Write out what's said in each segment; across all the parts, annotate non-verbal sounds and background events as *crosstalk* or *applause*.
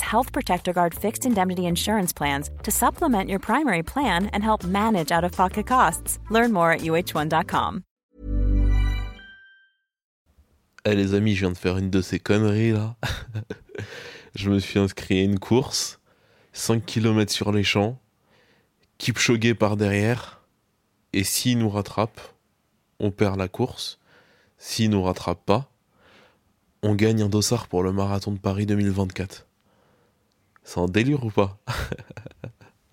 Health Protector Guard fixed indemnity insurance plans to supplement your primary plan and help manage out of pocket costs. Learn more at uh1.com. Eh les amis, je viens de faire une de ces conneries là. *laughs* je me suis inscrit à une course, 5 km sur les champs, Kipchoge par derrière, et s'il nous rattrape, on perd la course. S'il nous rattrape pas, on gagne un dossard pour le marathon de Paris 2024. C'est un délire ou pas *laughs*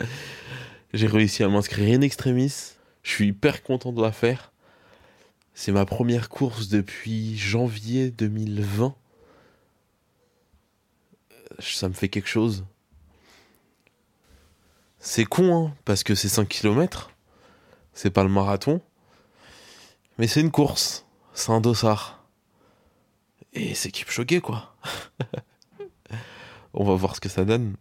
J'ai réussi à m'inscrire in extremis. Je suis hyper content de la faire. C'est ma première course depuis janvier 2020. Ça me fait quelque chose. C'est con, hein, parce que c'est 5 km. C'est pas le marathon. Mais c'est une course. C'est un dossard. Et c'est choqué quoi. *laughs* On va voir ce que ça donne.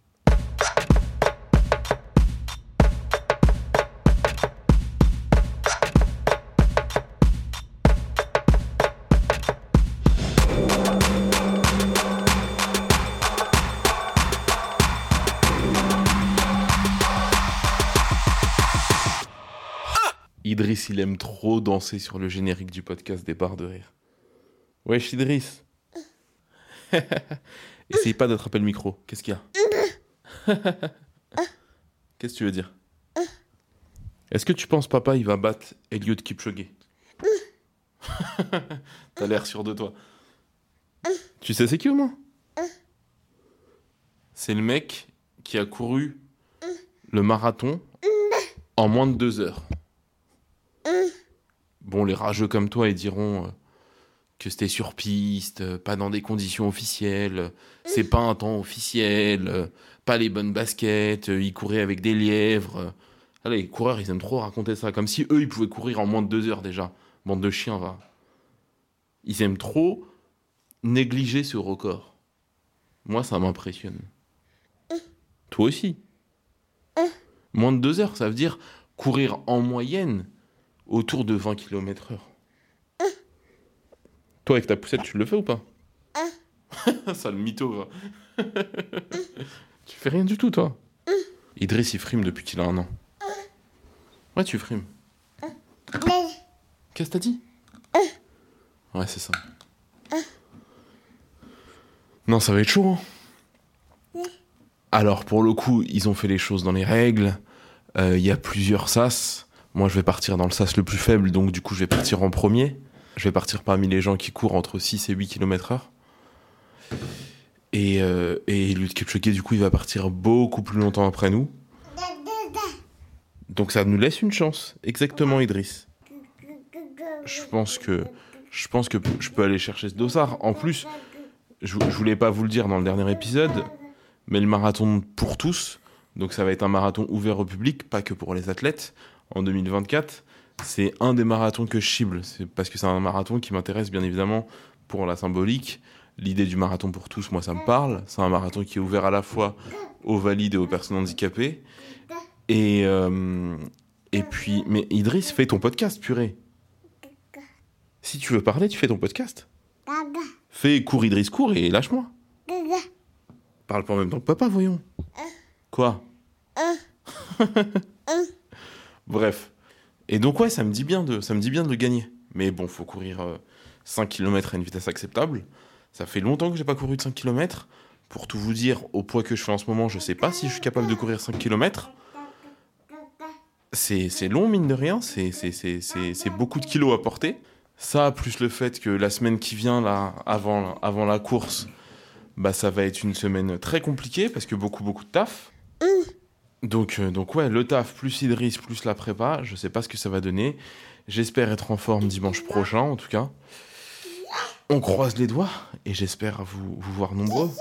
Idriss, il aime trop danser sur le générique du podcast des barres de rire. Wesh, Idriss. *laughs* Essaye pas d'attraper le micro. Qu'est-ce qu'il y a *laughs* Qu'est-ce que tu veux dire Est-ce que tu penses papa il va battre Eliud Kipchoge *laughs* T'as l'air sûr de toi. Tu sais c'est qui au moins C'est le mec qui a couru le marathon en moins de deux heures. Bon, les rageux comme toi, ils diront euh, que c'était sur piste, euh, pas dans des conditions officielles, c'est pas un temps officiel, euh, pas les bonnes baskets, ils couraient avec des lièvres. Allez, les coureurs, ils aiment trop raconter ça, comme si eux, ils pouvaient courir en moins de deux heures déjà. Bande de chiens, va. Ils aiment trop négliger ce record. Moi, ça m'impressionne. Toi aussi. Moins de deux heures, ça veut dire courir en moyenne autour de 20 km heure. Toi, avec ta poussette, tu le fais ou pas Ça, *laughs* le mytho, *laughs* tu fais rien du tout, toi Idriss, il frime depuis qu'il a un an. Ouais, tu frimes. Qu'est-ce que t'as dit Ouais, c'est ça. Non, ça va être chaud. Hein. Alors, pour le coup, ils ont fait les choses dans les règles. Euh, il y a plusieurs sas. Moi, je vais partir dans le sas le plus faible, donc du coup, je vais partir en premier. Je vais partir parmi les gens qui courent entre 6 et 8 km heure. Et, euh, et du coup, il va partir beaucoup plus longtemps après nous. Donc ça nous laisse une chance. Exactement, Idriss. Je pense que je pense que je peux aller chercher ce dossard. En plus, je, je voulais pas vous le dire dans le dernier épisode, mais le marathon pour tous, donc ça va être un marathon ouvert au public, pas que pour les athlètes, en 2024. C'est un des marathons que je cible, c'est parce que c'est un marathon qui m'intéresse bien évidemment pour la symbolique. L'idée du marathon pour tous, moi ça me parle. C'est un marathon qui est ouvert à la fois aux valides et aux personnes handicapées. Et, euh, et puis, mais Idriss, fais ton podcast, purée. Si tu veux parler, tu fais ton podcast. Fais cours Idriss, cours et lâche-moi. Parle pas en même temps que papa, voyons. Quoi? *laughs* Bref. Et donc ouais, ça me dit bien de, ça me dit bien de le gagner. Mais bon, faut courir 5 euh, km à une vitesse acceptable. Ça fait longtemps que j'ai pas couru de 5 km. Pour tout vous dire, au poids que je fais en ce moment, je sais pas si je suis capable de courir 5 km. C'est long, mine de rien. C'est beaucoup de kilos à porter. Ça, plus le fait que la semaine qui vient, là, avant, avant la course, bah, ça va être une semaine très compliquée parce que beaucoup, beaucoup de taf. Donc, euh, donc ouais, le taf plus Idriss plus la prépa, je sais pas ce que ça va donner. J'espère être en forme dimanche prochain, en tout cas. On croise les doigts et j'espère vous, voir nombreux.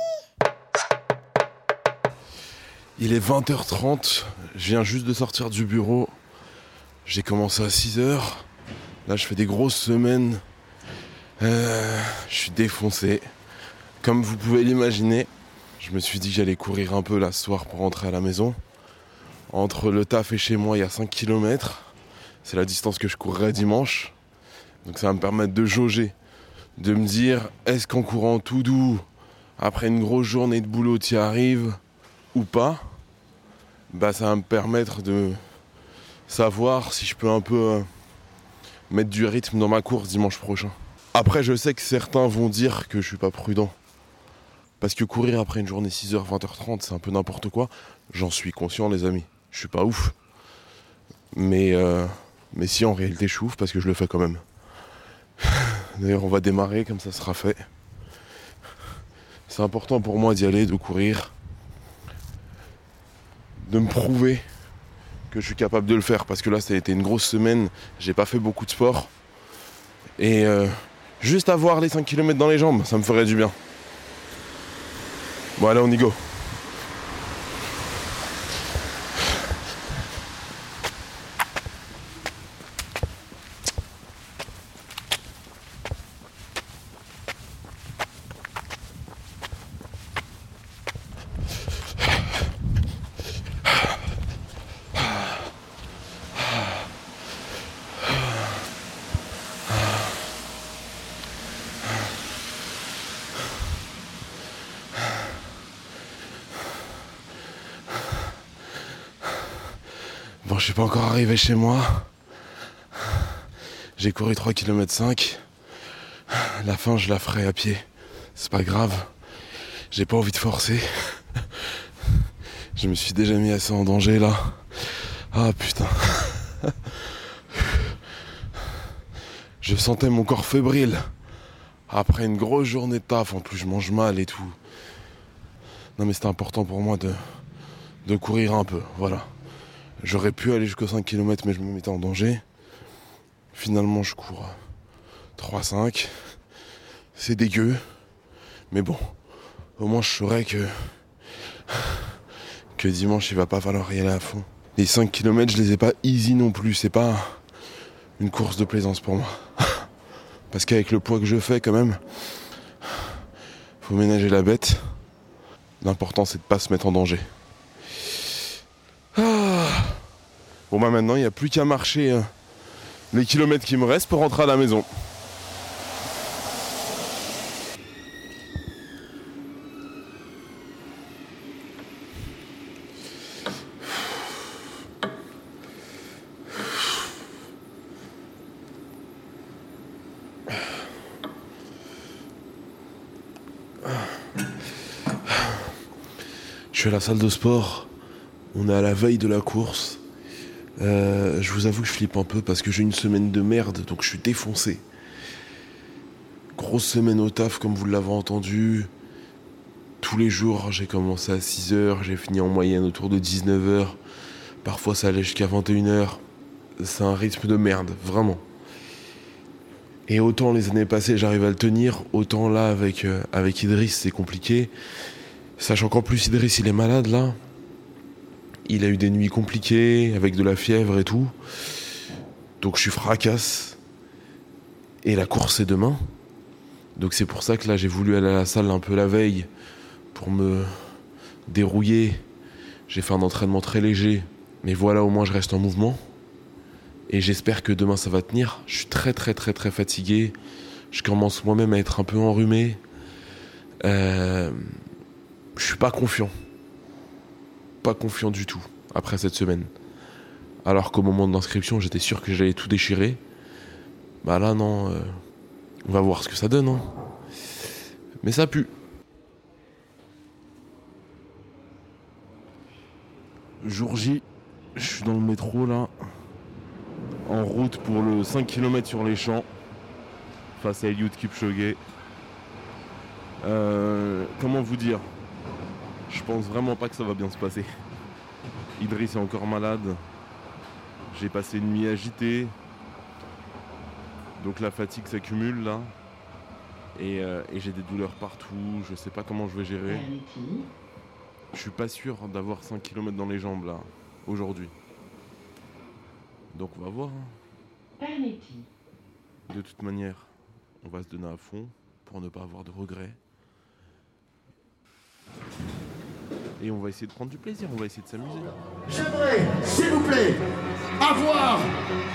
Il est 20h30, je viens juste de sortir du bureau. J'ai commencé à 6h. Là, je fais des grosses semaines. Euh, je suis défoncé. Comme vous pouvez l'imaginer, je me suis dit que j'allais courir un peu là ce soir pour rentrer à la maison. Entre le taf et chez moi, il y a 5 km. C'est la distance que je courrai dimanche. Donc ça va me permettre de jauger, de me dire est-ce qu'en courant tout doux, après une grosse journée de boulot, tu y arrives ou pas? Bah ça va me permettre de savoir si je peux un peu euh, mettre du rythme dans ma course dimanche prochain. Après, je sais que certains vont dire que je suis pas prudent. Parce que courir après une journée 6h, 20h30, c'est un peu n'importe quoi. J'en suis conscient, les amis. Je suis pas ouf. Mais, euh, mais si, en réalité, je suis ouf parce que je le fais quand même. *laughs* D'ailleurs, on va démarrer, comme ça sera fait. C'est important pour moi d'y aller, de courir. De me prouver que je suis capable de le faire. Parce que là, ça a été une grosse semaine. J'ai pas fait beaucoup de sport. Et euh, juste avoir les 5 km dans les jambes, ça me ferait du bien. Bon, allez, on y go. Bon, je suis pas encore arrivé chez moi. J'ai couru 3 km 5. La fin, je la ferai à pied. C'est pas grave. J'ai pas envie de forcer. Je me suis déjà mis assez en danger là. Ah putain. Je sentais mon corps fébrile. Après une grosse journée de taf, en plus je mange mal et tout. Non mais c'était important pour moi de, de courir un peu, voilà. J'aurais pu aller jusqu'aux 5 km mais je me mettais en danger. Finalement je cours 3-5. C'est dégueu. Mais bon, au moins je saurais que que dimanche il va pas falloir y aller à fond. Les 5 km je les ai pas easy non plus, c'est pas une course de plaisance pour moi. *laughs* Parce qu'avec le poids que je fais quand même, faut ménager la bête. L'important c'est de pas se mettre en danger. Ah. Bon bah maintenant il n'y a plus qu'à marcher hein, les kilomètres qui me restent pour rentrer à la maison. Je suis à la salle de sport. On est à la veille de la course. Euh, je vous avoue que je flippe un peu parce que j'ai une semaine de merde, donc je suis défoncé. Grosse semaine au taf, comme vous l'avez entendu. Tous les jours, j'ai commencé à 6h, j'ai fini en moyenne autour de 19h. Parfois, ça allait jusqu'à 21h. C'est un rythme de merde, vraiment. Et autant les années passées, j'arrive à le tenir, autant là, avec, euh, avec Idriss, c'est compliqué. Sachant qu'en plus, Idriss, il est malade là. Il a eu des nuits compliquées, avec de la fièvre et tout. Donc je suis fracasse. Et la course est demain. Donc c'est pour ça que là, j'ai voulu aller à la salle un peu la veille pour me dérouiller. J'ai fait un entraînement très léger. Mais voilà, au moins, je reste en mouvement. Et j'espère que demain, ça va tenir. Je suis très, très, très, très fatigué. Je commence moi-même à être un peu enrhumé. Euh, je suis pas confiant. Pas confiant du tout après cette semaine. Alors qu'au moment de l'inscription, j'étais sûr que j'allais tout déchirer. Bah là, non. euh, on va voir ce que ça donne. Hein. Mais ça pue. Jour J, je suis dans le métro là. En route pour le 5 km sur les champs. Face à Eliud Kipchoge. Euh, comment vous dire? Je pense vraiment pas que ça va bien se passer. Idriss est encore malade. J'ai passé une nuit agitée. Donc la fatigue s'accumule là. Et, euh, et j'ai des douleurs partout. Je sais pas comment je vais gérer. Je suis pas sûr d'avoir 5 km dans les jambes là, aujourd'hui. Donc on va voir. hein. De toute manière, on va se donner à fond pour ne pas avoir de regrets. Et on va essayer de prendre du plaisir, on va essayer de s'amuser. J'aimerais, s'il vous plaît, avoir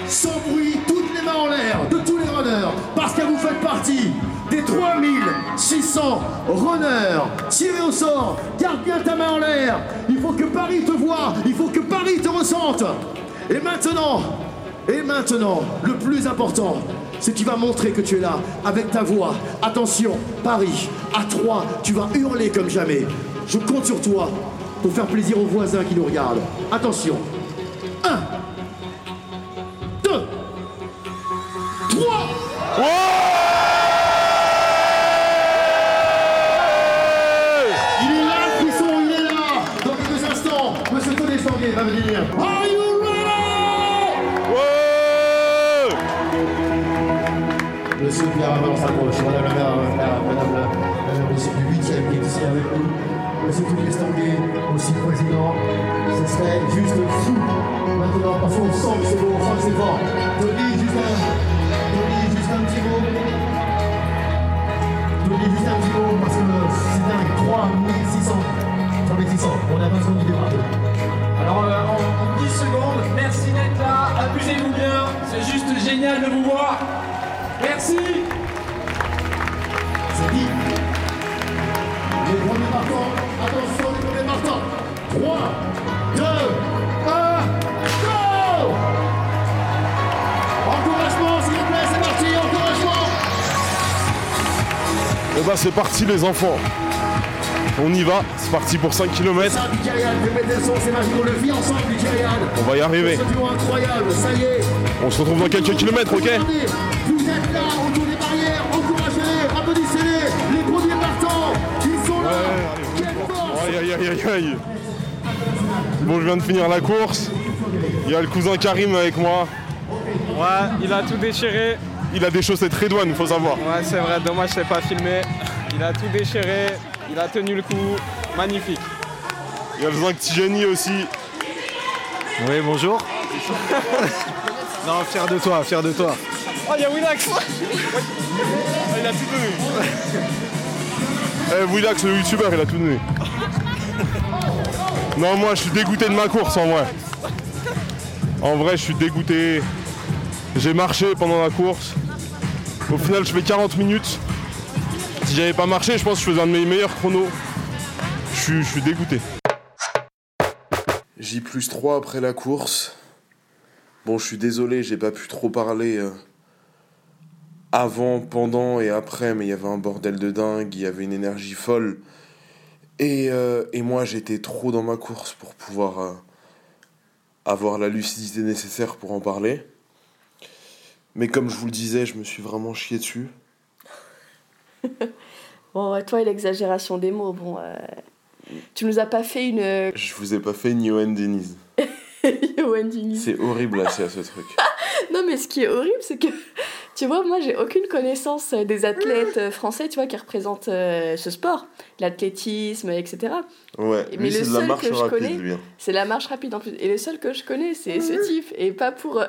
sans bruit toutes les mains en l'air de tous les runners, parce que vous faites partie des 3600 runners tirés au sort. Garde bien ta main en l'air. Il faut que Paris te voie, il faut que Paris te ressente. Et maintenant, et maintenant, le plus important, c'est que tu vas montrer que tu es là avec ta voix. Attention, Paris, à 3, tu vas hurler comme jamais. Je compte sur toi pour faire plaisir aux voisins qui nous regardent. Attention. 1, 2, 3. Qu'on sent que c'est beau, on sent que c'est fort. Tony, juste un, Tony, juste un petit mot. Tony, juste un petit mot, parce que c'est dingue. 3600. 3600. On a pas son idée par Alors euh, en, en 10 secondes, merci d'être là, amusez-vous bien, c'est juste génial de vous voir. Merci C'est dit. Les premiers partants, attention les premiers partants. 3, Et bah c'est parti les enfants. On y va, c'est parti pour 5 km. On le vit ensemble, Bikarian On va y arriver. Ce duo incroyable, ça y est On se retrouve dans quelques kilomètres, ok Regardez, Vous êtes là, autour des barrières, encouragez-les, applaudissez-les Les premiers partants, ils sont là Quelle force Aïe aïe aïe aïe aïe Bon je viens de finir la course. Il y a le cousin Karim avec moi. Ouais, il a tout déchiré. Il a des chaussettes Redouane, faut savoir. Ouais, c'est vrai, dommage, je l'ai pas filmé. Il a tout déchiré, il a tenu le coup. Magnifique. Il y a le zinc Tijani aussi. Oui, bonjour. *laughs* non, fier de toi, fier de toi. Oh, il y a Willax il a tout donné. Eh, Willax, le youtubeur, il a tout donné. Non, moi, je suis dégoûté de ma course, en vrai. En vrai, je suis dégoûté. J'ai marché pendant la course. Au final, je fais 40 minutes. Si j'avais pas marché, je pense que je faisais un de mes meilleurs chronos. Je suis, je suis dégoûté. J plus 3 après la course. Bon, je suis désolé, j'ai pas pu trop parler euh, avant, pendant et après, mais il y avait un bordel de dingue, il y avait une énergie folle. Et, euh, et moi, j'étais trop dans ma course pour pouvoir euh, avoir la lucidité nécessaire pour en parler. Mais comme je vous le disais, je me suis vraiment chié dessus. *laughs* Bon, toi et l'exagération des mots, bon, euh, tu nous as pas fait une Je vous ai pas fait une Yoann Denise. *laughs* Wendy. C'est horrible là, c'est ce truc. *laughs* Non, mais ce qui est horrible, c'est que, tu vois, moi, j'ai aucune connaissance euh, des athlètes euh, français, tu vois, qui représentent euh, ce sport, l'athlétisme, etc. Ouais, Mais lui le c'est de la seul marche que je rapide, connais- lui. hein. C'est la marche rapide en plus. Et le seul que je connais, c'est ce type, et pas pour,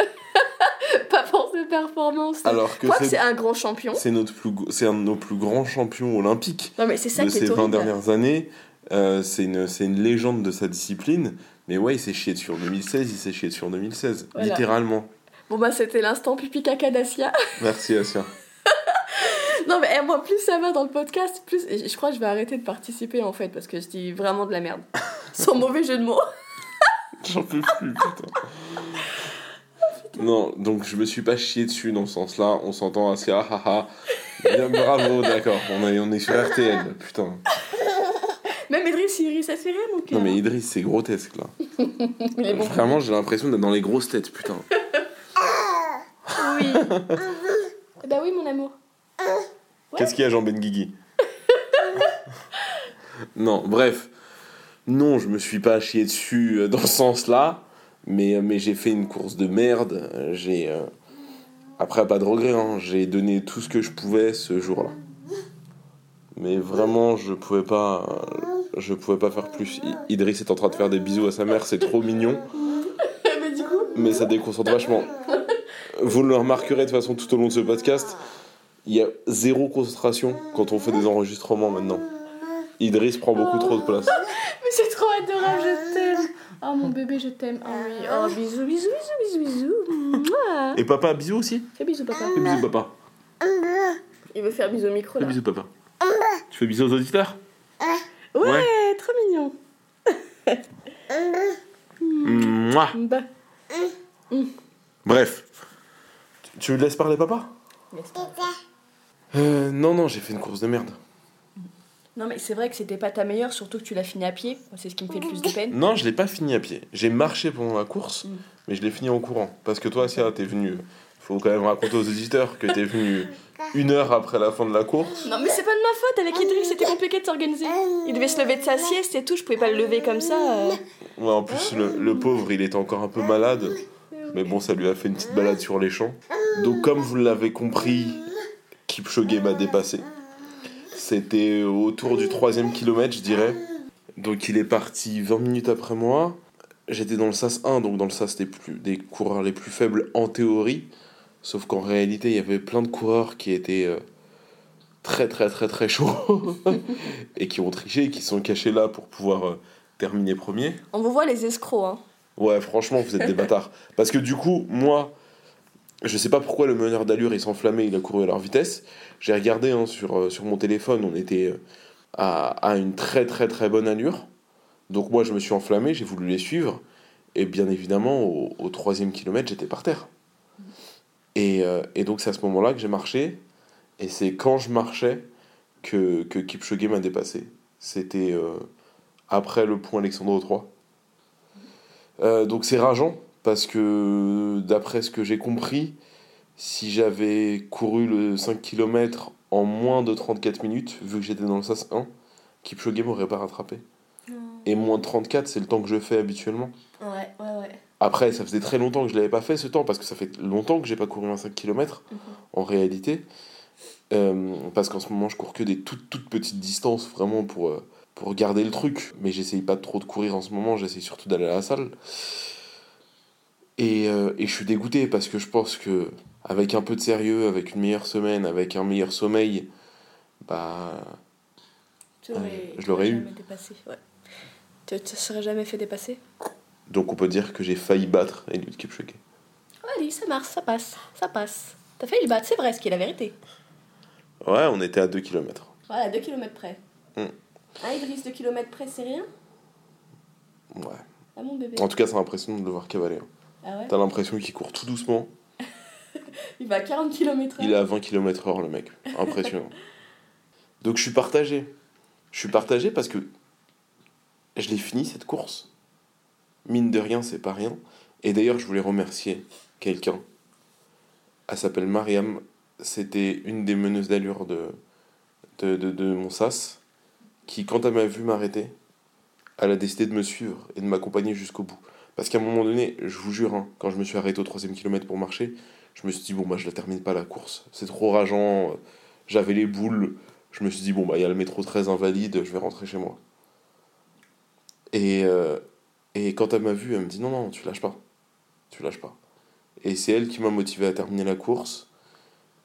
performances. Alors que c'est- un grand champion. C'est notre plus, c'est un de nos plus grands champions olympiques Non, mais c'est ça de qui est ces 20 horrible. dernières années. Euh, c'est une, c'est une légende de sa discipline. Mais ouais, il s'est chié dessus en 2016, il s'est chié dessus en 2016. Voilà. Littéralement. Bon, bah, c'était l'instant pipi caca d'Asia. *laughs* Merci, Asia. Non, mais eh, moi, plus ça va dans le podcast, plus. Je crois que je vais arrêter de participer en fait, parce que je dis vraiment de la merde. Sans mauvais jeu de mots. *laughs* J'en peux plus, putain. Non, donc je me suis pas chié dessus dans ce sens-là. On s'entend assez ah ah ah. Bien, bravo, d'accord. On, est- on est sur RTL, putain. Même Idriss, il rit, ça fait rire, mon cœur. Non mais Idriss, c'est grotesque là. Il est bon. Vraiment, j'ai l'impression d'être dans les grosses têtes, putain. Oui. bah oui, mon amour. Qu'est-ce qu'il y a, Jean Benguigui Non, bref. Non, je me suis pas chié dessus euh, dans ce sens-là, mais, euh, mais j'ai fait une course de merde. Euh, J'ai. euh, Après, pas de regret, hein. j'ai donné tout ce que je pouvais ce jour-là. Mais vraiment, je pouvais pas, je pouvais pas faire plus. Idriss est en train de faire des bisous à sa mère, c'est trop mignon, Mais du coup, mais ça déconcentre vachement. Vous le remarquerez de façon tout au long de ce podcast, il y a zéro concentration quand on fait des enregistrements maintenant. Idriss prend beaucoup trop de place. *laughs* mais c'est trop adorable, je t'aime. Oh mon bébé, je t'aime. Oh oui. Oh bisous, bisous, bisous, bisous, bisous. Et papa, bisous aussi Fais bisous, papa. Fais bisous papa. Il veut faire bisous au micro Fais là. bisous papa. Tu fais bisous aux auditeurs Ouais, Ouais. trop mignon. Mouah. Bah. Bref. Tu- Tu me laisses parler papa? Euh, Non, non, j'ai fait une course de merde. Non, mais c'est vrai que c'était pas ta meilleure, surtout que tu l'as fini à pied. C'est ce qui me fait le plus de *laughs* peine. Non, je l'ai pas fini à pied. J'ai marché pendant la course, Mm. mais je l'ai fini en courant. Parce que toi, Sia, t'es venu. Faut quand même raconter aux auditeurs que t'es venu une heure après la fin de la course. Non, mais c'est pas de ma faute. Avec Idriss, c'était compliqué de s'organiser. Il devait se lever de sa sieste et tout. Je pouvais pas le lever comme ça. euh. Ouais, en plus, le, le pauvre, il était encore un peu malade. Mais bon, ça lui a fait une petite balade sur les champs. Donc, comme vous l'avez compris, Kipchoge m'a dépassé. C'était autour du troisième kilomètre, je dirais. Donc, il est parti 20 minutes après moi. J'étais dans le SAS 1, donc dans le SAS des, plus, des coureurs les plus faibles en théorie. Sauf qu'en réalité, il y avait plein de coureurs qui étaient euh, très, très, très, très chauds. *laughs* et qui ont triché et qui sont cachés là pour pouvoir euh, terminer premier. On vous voit les escrocs, hein. Ouais, franchement, vous êtes des bâtards. Parce que du coup, moi, je sais pas pourquoi le meneur d'allure il s'enflammait, il a couru à leur vitesse. J'ai regardé hein, sur, euh, sur mon téléphone, on était euh, à, à une très très très bonne allure. Donc moi, je me suis enflammé, j'ai voulu les suivre. Et bien évidemment, au, troisième kilomètre, j'étais par terre. Et, euh, et donc c'est à ce moment-là que j'ai marché. Et c'est quand je marchais que, que Kipchoge m'a dépassé. C'était après le point Alexandre 3. Euh, donc c'est rageant parce que d'après ce que j'ai compris, si j'avais couru le 5 km en moins de 34 minutes, vu que j'étais dans le SAS 1, Kipchoge m'aurait pas rattrapé. Et moins de 34, c'est le temps que je fais habituellement. Ouais, ouais, ouais. Après, ça faisait très longtemps que je l'avais pas fait ce temps, parce que ça fait longtemps que j'ai pas couru un 5 km en réalité. Euh, parce qu'en ce moment, je cours que des toutes, toutes petites distances vraiment pour, euh, pour garder le truc. Mais j'essaye pas trop de courir en ce moment, j'essaye surtout d'aller à la salle. Et, euh, et je suis dégoûté parce que je pense que avec un peu de sérieux, avec une meilleure semaine, avec un meilleur sommeil, bah Tu Euh, je l'aurais eu. dépassé, ouais. Tu te serais jamais fait dépasser? Donc on peut dire que j'ai failli battre Eliud Kipchoge. Allez, ça marche, ça passe, ça passe. T'as failli le battre, c'est vrai, ce qui est la vérité. Ouais, on était à 2 km. Voilà, 2 km près. Mm. Un Idriss, 2 km près, c'est rien? Ouais. Ah mon bébé. En tout cas, c'est impressionnant de le voir cavaler. hein. Ah ouais T'as l'impression qu'il court tout doucement. *laughs* Il va à 40 km Il est à 20 km/h, le mec. Impressionnant. *laughs* Donc je suis partagé. Je suis partagé parce que je l'ai fini cette course. Mine de rien, c'est pas rien. Et d'ailleurs, je voulais remercier quelqu'un. Elle s'appelle Mariam. C'était une des meneuses d'allure de, de, de, de mon sas. Qui, quand elle m'a vu m'arrêter, elle a décidé de me suivre et de m'accompagner jusqu'au bout. Parce qu'à un moment donné, je vous jure, hein, quand je me suis arrêté au troisième kilomètre pour marcher, je me suis dit, bon, bah, je la termine pas la course. C'est trop rageant. J'avais les boules. Je me suis dit, bon, bah, il y a le métro très invalide, je vais rentrer chez moi. Et, euh, et quand elle m'a vu, elle me dit, non, non, tu lâches pas. Tu lâches pas. Et c'est elle qui m'a motivé à terminer la course.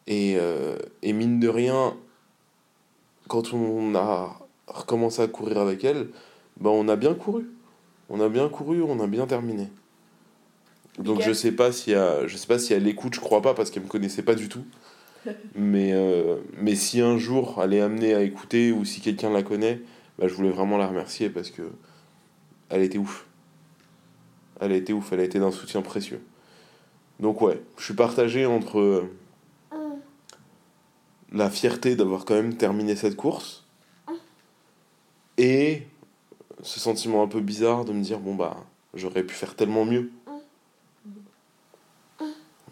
Et, euh, et mine de rien, quand on a recommencé à courir avec elle, bah, on a bien couru. On a bien couru, on a bien terminé. Donc je sais pas si elle, je sais pas si elle écoute, je crois pas parce qu'elle me connaissait pas du tout. *laughs* Mais euh, mais si un jour elle est amenée à écouter ou si quelqu'un la connaît, bah, je voulais vraiment la remercier parce que elle était ouf. Elle a été ouf, elle a été d'un soutien précieux. Donc ouais, je suis partagé entre euh, la fierté d'avoir quand même terminé cette course et ce sentiment un peu bizarre de me dire bon bah j'aurais pu faire tellement mieux.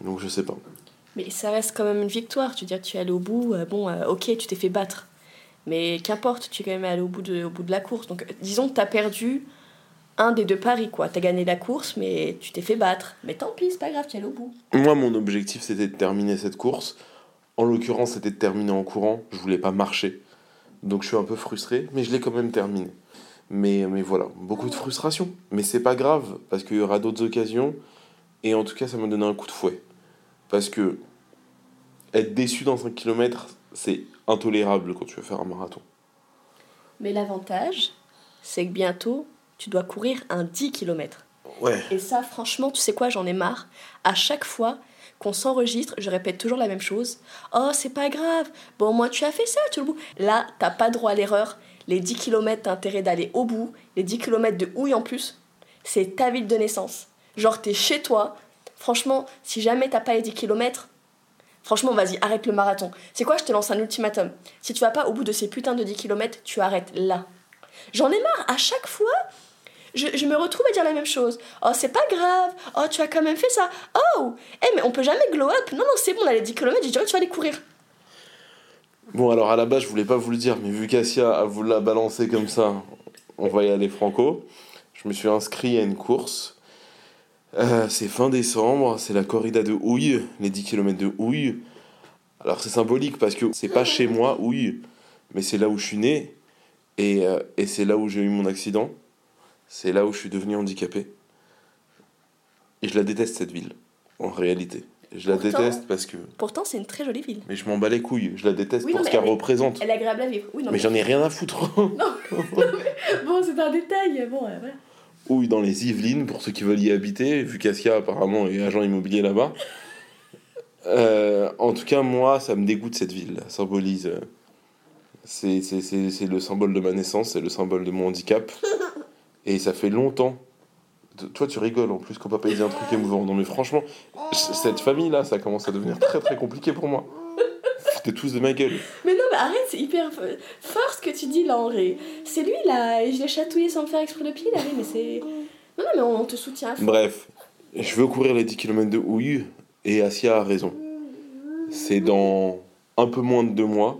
Donc je sais pas. Mais ça reste quand même une victoire. Tu veux dire, tu es allé au bout. euh, bon, euh, ok, tu t'es fait battre. Mais qu'importe, tu es quand même allé au bout de, au bout de la course. Donc, disons que tu as perdu un des deux paris, quoi. T'as gagné la course, mais tu t'es fait battre. Mais tant pis, c'est pas grave, tu es allé au bout. Moi, mon objectif, c'était de terminer cette course. En l'occurrence, c'était de terminer en courant. Je voulais pas marcher. Donc, je suis un peu frustré, mais je l'ai quand même terminé. Mais, mais voilà, beaucoup de frustration. Mais c'est pas grave, parce qu'il y aura d'autres occasions. Et en tout cas, ça m'a donné un coup de fouet. Parce que être déçu dans un kilomètre, c'est intolérable quand tu veux faire un marathon. Mais l'avantage, c'est que bientôt, tu dois courir un 10 km. Ouais. Et ça, franchement, tu sais quoi, j'en ai marre. À chaque fois qu'on s'enregistre, je répète toujours la même chose. Oh, c'est pas grave. Bon, moi, tu as fait ça, tu le bout. Là, t'as pas droit à l'erreur. Les 10 km, t'as intérêt d'aller au bout. Les 10 km de houille en plus, c'est ta ville de naissance. Genre, t'es chez toi. Franchement, si jamais t'as pas les 10 km, franchement, vas-y, arrête le marathon. C'est quoi, je te lance un ultimatum. Si tu vas pas au bout de ces putains de 10 km, tu arrêtes là. J'en ai marre. À chaque fois, je, me retrouve à dire la même chose. Oh, c'est pas grave. Oh, tu as quand même fait ça. Oh, eh, mais on peut jamais glow up. Non, non, c'est bon, on a les 10 km, je dirais que tu vas aller courir. Bon, alors à la base, je voulais pas vous le dire, mais vu qu'Asia a voulu la balancer comme ça, on va y aller franco. Je me suis inscrit à une course. Euh, c'est fin décembre, c'est la corrida de Houille, les 10 km de Houille. Alors c'est symbolique parce que c'est pas chez moi, Houille, mais c'est là où je suis né et, euh, et c'est là où j'ai eu mon accident. C'est là où je suis devenu handicapé. Et je la déteste cette ville, en réalité. Je la Pourtant- déteste parce que. Pourtant, c'est une très jolie ville. Mais je m'en bats les couilles, je la déteste Oui, pour non, ce mais qu'elle représente. Elle est agréable à vivre. Oui, non, Mais j'en ai rien à foutre. *laughs* Bon, c'est un détail. Bon, euh, voilà. Houille dans les Yvelines, pour ceux qui veulent y habiter, vu qu'Asia apparemment est agent immobilier là-bas. Euh, en tout cas, moi, ça me dégoûte cette ville. Elle symbolise. euh, c'est le symbole de ma naissance, c'est le symbole de mon handicap. *laughs* Et ça fait longtemps. Toi, tu rigoles en plus quand papa il dit un truc émouvant. Non, mais franchement, cette famille-là, ça commence à devenir très très compliqué pour moi. Foutez tous de ma gueule. Mais non, mais arrête, c'est hyper fort ce que tu dis là en vrai. C'est lui là, et je l'ai chatouillé sans me faire exprès de pied là, mais c'est. Non, non, mais on te soutient à fond. Bref, je veux courir les 10 km de houille et Asia a raison. C'est dans un peu moins de deux mois.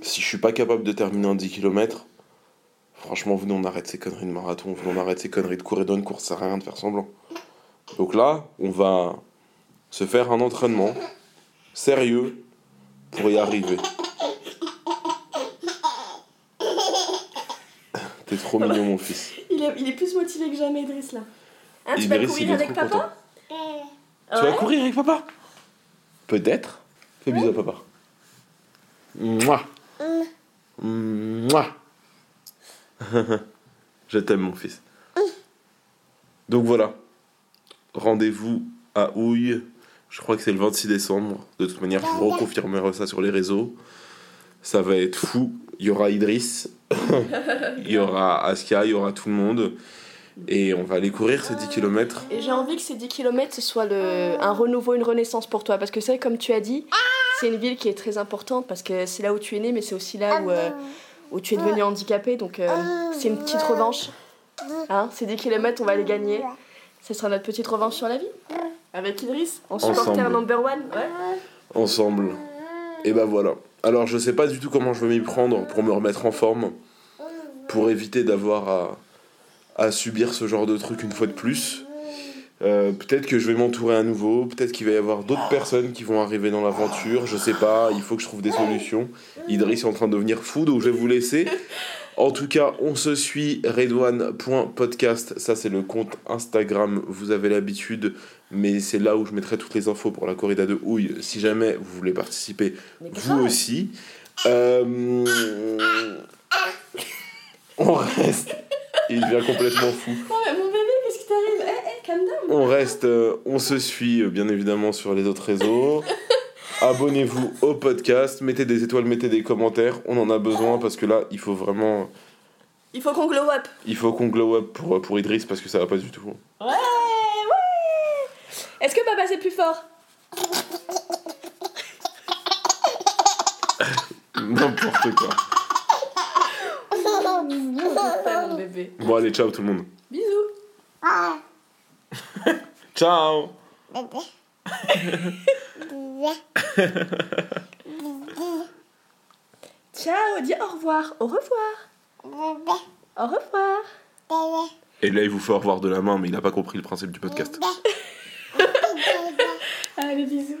Si je suis pas capable de terminer un 10 km, franchement, venez, on arrête ces conneries de marathon, venez, on arrête ces conneries de courir dans une course, ça sert à rien de faire semblant. Donc là, on va se faire un entraînement sérieux pour y arriver. *laughs* T'es trop mignon, mon fils. Il est, il est plus motivé que jamais, Idriss là. Hein, tu Idriss, vas courir avec papa? Tu vas courir avec papa? Peut-être. Fais bisous à papa. Mouah. Mouah. *laughs* Je t'aime mon fils. Donc voilà. Rendez-vous à Houille. Je crois que c'est le 26 décembre. De toute manière, je vous reconfirmerai ça sur les réseaux. Ça va être fou. Il y aura Idriss. *laughs* Il y aura Aska. Il y aura tout le monde. Et on va aller courir ces 10 km. Et j'ai envie que ces 10 km ce soit le, un renouveau, une renaissance pour toi. Parce que c'est vrai, comme tu as dit, c'est une ville qui est très importante parce que c'est là où tu es né, mais c'est aussi là où, euh, où tu es devenu handicapé. Donc euh, c'est une petite revanche. Hein, ces 10 km, on va les gagner. Ce sera notre petite revanche sur la vie. Avec Idriss, en supporter number one. Ouais. ensemble. Et ben voilà. Alors je sais pas du tout comment je vais m'y prendre pour me remettre en forme, pour éviter d'avoir à, à subir ce genre de truc une fois de plus. Euh, peut-être que je vais m'entourer à nouveau, peut-être qu'il va y avoir d'autres personnes qui vont arriver dans l'aventure, je sais pas, il faut que je trouve des solutions. Idriss est en train de devenir fou, donc je vais vous laisser. En tout cas, on se suit redouane.podcast, ça c'est le compte Instagram, vous avez l'habitude, mais c'est là où je mettrai toutes les infos pour la corrida de houille, si jamais vous voulez participer, vous aussi. Euh, On reste, il devient complètement fou. Oh, mais mon bébé, qu'est-ce qui t'arrive Eh, eh, calm down. On reste, euh, on se suit euh, bien évidemment sur les autres réseaux. *laughs* Abonnez-vous au podcast, mettez des étoiles, mettez des commentaires. On en a besoin parce que là, il faut vraiment, Il faut qu'on glow up. il faut qu'on glow up pour, pour Idriss parce que ça va pas du tout. Ouais, ouais. Est-ce que papa c'est plus fort? *laughs* N'importe quoi. Mon bébé. Bon allez, ciao tout le monde. Bisous. Ciao. *laughs* Ciao, dis au revoir. Au revoir. Au revoir. Et là, il vous fait au revoir de la main, mais il n'a pas compris le principe du podcast. *laughs* Allez, bisous.